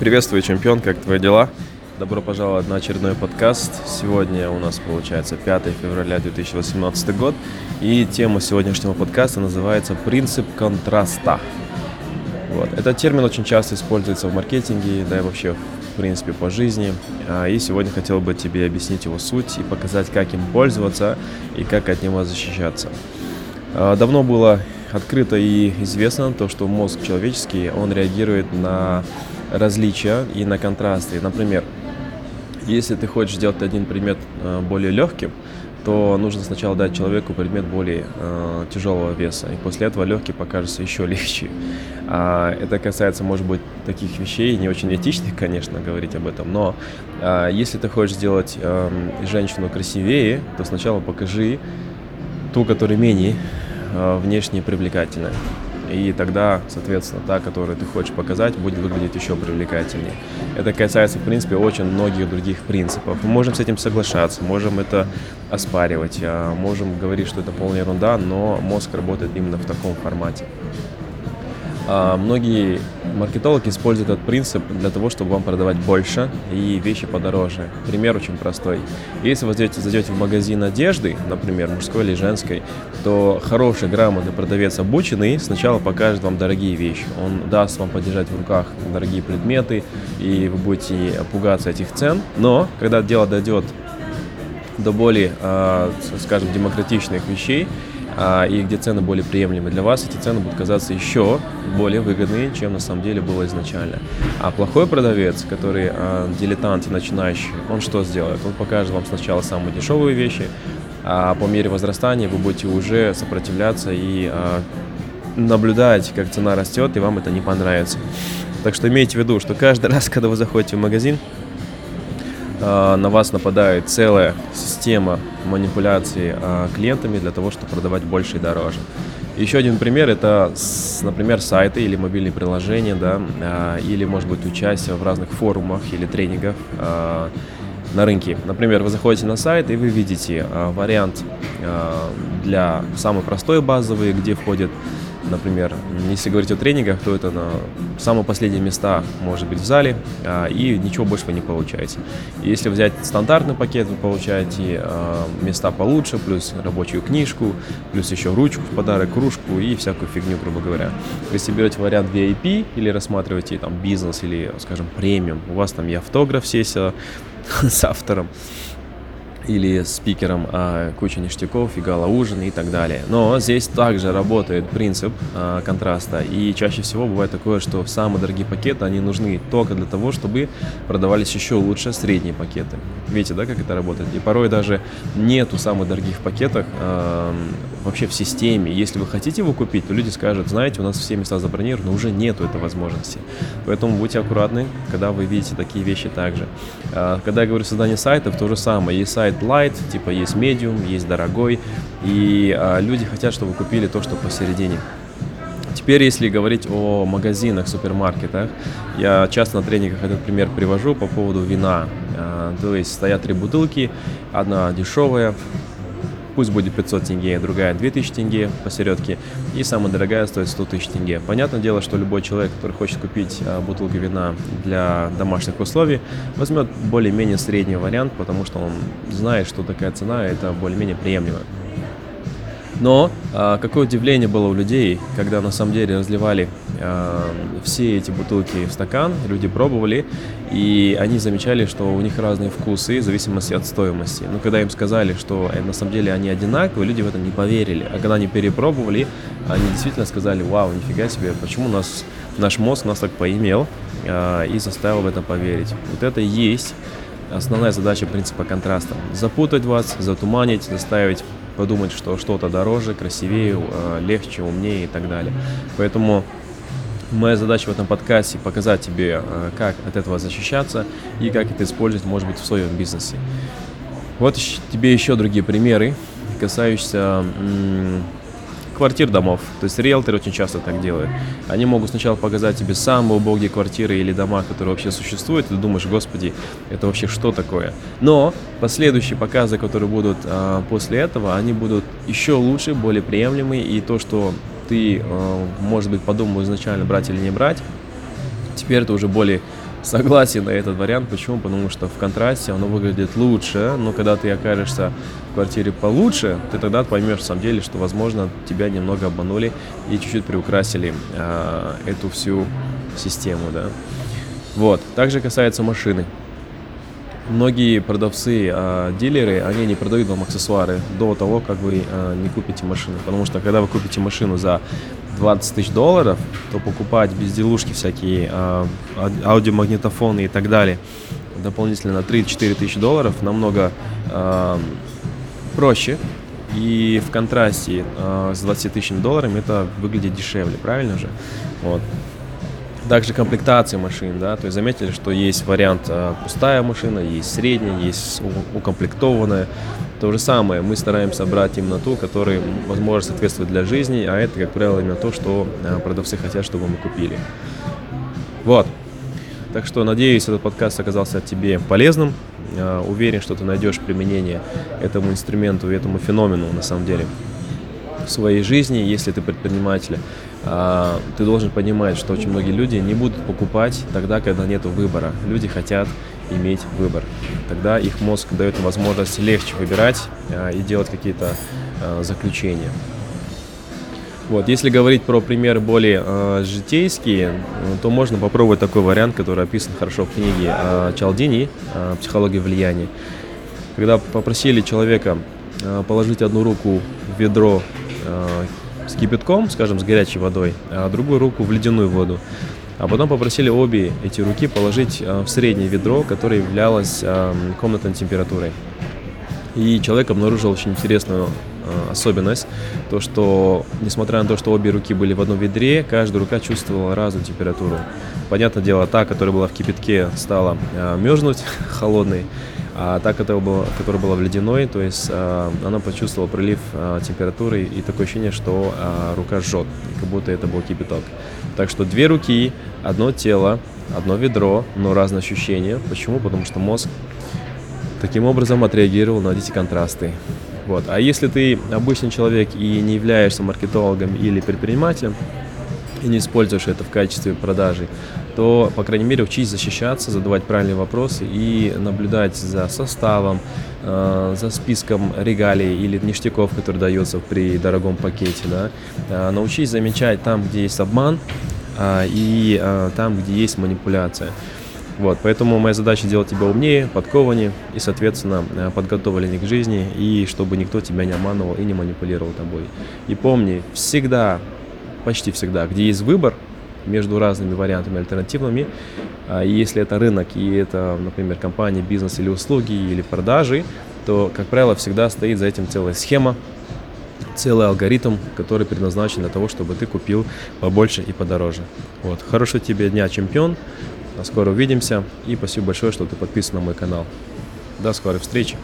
Приветствую, чемпион, как твои дела? Добро пожаловать на очередной подкаст. Сегодня у нас получается 5 февраля 2018 год, и тема сегодняшнего подкаста называется «Принцип контраста». Вот. Этот термин очень часто используется в маркетинге, да и вообще в принципе по жизни. А, и сегодня хотел бы тебе объяснить его суть и показать, как им пользоваться и как от него защищаться. А, давно было открыто и известно то, что мозг человеческий, он реагирует на различия и на контрасты. Например, если ты хочешь сделать один предмет э, более легким, то нужно сначала дать человеку предмет более э, тяжелого веса, и после этого легкий покажется еще легче. А, это касается, может быть, таких вещей, не очень этичных, конечно, говорить об этом, но а, если ты хочешь сделать э, женщину красивее, то сначала покажи ту, которая менее э, внешне привлекательная и тогда, соответственно, та, которую ты хочешь показать, будет выглядеть еще привлекательнее. Это касается, в принципе, очень многих других принципов. Мы можем с этим соглашаться, можем это оспаривать, а можем говорить, что это полная ерунда, но мозг работает именно в таком формате. А, многие маркетологи используют этот принцип для того, чтобы вам продавать больше и вещи подороже. Пример очень простой. Если вы зайдете, в магазин одежды, например, мужской или женской, то хороший, грамотный продавец обученный сначала покажет вам дорогие вещи. Он даст вам подержать в руках дорогие предметы, и вы будете пугаться этих цен. Но когда дело дойдет до более, а, скажем, демократичных вещей, и где цены более приемлемы для вас, эти цены будут казаться еще более выгодные, чем на самом деле было изначально. А плохой продавец, который а, дилетант и начинающий, он что сделает? Он покажет вам сначала самые дешевые вещи, а по мере возрастания вы будете уже сопротивляться и а, наблюдать, как цена растет, и вам это не понравится. Так что имейте в виду, что каждый раз, когда вы заходите в магазин, а, на вас нападает целая система манипуляций а, клиентами для того, чтобы продавать больше и дороже. Еще один пример это, например, сайты или мобильные приложения, да, а, или, может быть, участие в разных форумах или тренингах на рынке. Например, вы заходите на сайт и вы видите вариант для самой простой базовой, где входит Например, если говорить о тренингах, то это на самые последние места может быть в зале, а, и ничего больше вы не получаете. Если взять стандартный пакет, вы получаете а, места получше, плюс рабочую книжку, плюс еще ручку в подарок, кружку и всякую фигню, грубо говоря. Если берете вариант VIP или рассматриваете там бизнес или, скажем, премиум, у вас там и автограф сессия с автором, или спикером а, куча ништяков, и гала-ужин и так далее. Но здесь также работает принцип а, контраста, и чаще всего бывает такое, что самые дорогие пакеты, они нужны только для того, чтобы продавались еще лучше средние пакеты. Видите, да, как это работает? И порой даже нету самых дорогих пакетов а, вообще в системе. Если вы хотите его купить, то люди скажут, знаете, у нас все места забронированы, уже нету этой возможности. Поэтому будьте аккуратны, когда вы видите такие вещи также. А, когда я говорю создание сайтов, то же самое. Есть сайт light, типа есть medium, есть дорогой, и а, люди хотят, чтобы купили то, что посередине. Теперь, если говорить о магазинах, супермаркетах, я часто на тренингах этот пример привожу по поводу вина. А, то есть стоят три бутылки, одна дешевая, пусть будет 500 тенге, другая 2000 тенге посередке, и самая дорогая стоит 100 тысяч тенге. Понятное дело, что любой человек, который хочет купить а, бутылку вина для домашних условий, возьмет более-менее средний вариант, потому что он знает, что такая цена это более-менее приемлемая. Но а, какое удивление было у людей, когда на самом деле разливали все эти бутылки в стакан, люди пробовали, и они замечали, что у них разные вкусы в зависимости от стоимости. Но когда им сказали, что э, на самом деле они одинаковые, люди в это не поверили. А когда они перепробовали, они действительно сказали, вау, нифига себе, почему у нас наш мозг нас так поимел а, и заставил в это поверить. Вот это и есть основная задача принципа контраста. Запутать вас, затуманить, заставить подумать, что что-то дороже, красивее, э, легче, умнее и так далее. Поэтому Моя задача в этом подкасте показать тебе, э, как от этого защищаться и как это использовать, может быть, в своем бизнесе. Вот тебе еще другие примеры, касающиеся квартир домов. То есть риэлторы очень часто так делают. Они могут сначала показать тебе самые убогие квартиры или дома, которые вообще существуют, и ты думаешь, господи, это вообще что такое? Но последующие показы, которые будут а, после этого, они будут еще лучше, более приемлемые, и то, что ты, а, может быть, подумал изначально брать или не брать, теперь это уже более согласен на этот вариант. Почему? Потому что в контрасте оно выглядит лучше, но когда ты окажешься в квартире получше, ты тогда поймешь, на самом деле, что, возможно, тебя немного обманули и чуть-чуть приукрасили э, эту всю систему, да. Вот. Также касается машины. Многие продавцы, э, дилеры, они не продают вам аксессуары до того, как вы э, не купите машину. Потому что когда вы купите машину за 20 тысяч долларов, то покупать безделушки всякие, э, аудиомагнитофоны и так далее, дополнительно на 3-4 тысячи долларов намного э, проще. И в контрасте э, с 20 тысячами долларами это выглядит дешевле, правильно же? Вот. Также комплектации машин, да, то есть заметили, что есть вариант э, пустая машина, есть средняя, есть укомплектованная. То же самое, мы стараемся брать именно ту, которая, возможно, соответствует для жизни, а это, как правило, именно то, что э, продавцы хотят, чтобы мы купили. Вот. Так что, надеюсь, этот подкаст оказался тебе полезным. Э, уверен, что ты найдешь применение этому инструменту и этому феномену, на самом деле, в своей жизни, если ты предприниматель. А, ты должен понимать, что очень многие люди не будут покупать тогда, когда нет выбора. Люди хотят иметь выбор. Тогда их мозг дает возможность легче выбирать а, и делать какие-то а, заключения. Вот, если говорить про примеры более э, житейские, то можно попробовать такой вариант, который описан хорошо в книге э, Чалдини э, «Психология влияния». Когда попросили человека э, положить одну руку в ведро с кипятком, скажем, с горячей водой, а другую руку в ледяную воду. А потом попросили обе эти руки положить э, в среднее ведро, которое являлось э, комнатной температурой. И человек обнаружил очень интересную э, особенность, то что, несмотря на то, что обе руки были в одном ведре, каждая рука чувствовала разную температуру. Понятное дело, та, которая была в кипятке, стала мерзнуть холодной, а та, которая была, которая была в ледяной, то есть э, она почувствовала прилив э, температуры и такое ощущение, что э, рука жжет, как будто это был кипяток. Так что две руки, одно тело, одно ведро, но разные ощущения. Почему? Потому что мозг таким образом отреагировал на эти контрасты. Вот. А если ты обычный человек и не являешься маркетологом или предпринимателем, и не используешь это в качестве продажи, то, по крайней мере, учись защищаться, задавать правильные вопросы и наблюдать за составом, э, за списком регалий или ништяков, которые даются при дорогом пакете. Да? Э, научись замечать там, где есть обман, э, и там, где есть манипуляция. Вот, поэтому моя задача делать тебя умнее, подкованнее и, соответственно, подготовленнее к жизни, и чтобы никто тебя не обманывал и не манипулировал тобой. И помни, всегда, почти всегда, где есть выбор, между разными вариантами альтернативными. А, и если это рынок и это, например, компания, бизнес или услуги или продажи, то, как правило, всегда стоит за этим целая схема, целый алгоритм, который предназначен для того, чтобы ты купил побольше и подороже. Вот. Хорошего тебе дня, чемпион. Скоро увидимся. И спасибо большое, что ты подписан на мой канал. До скорой встречи.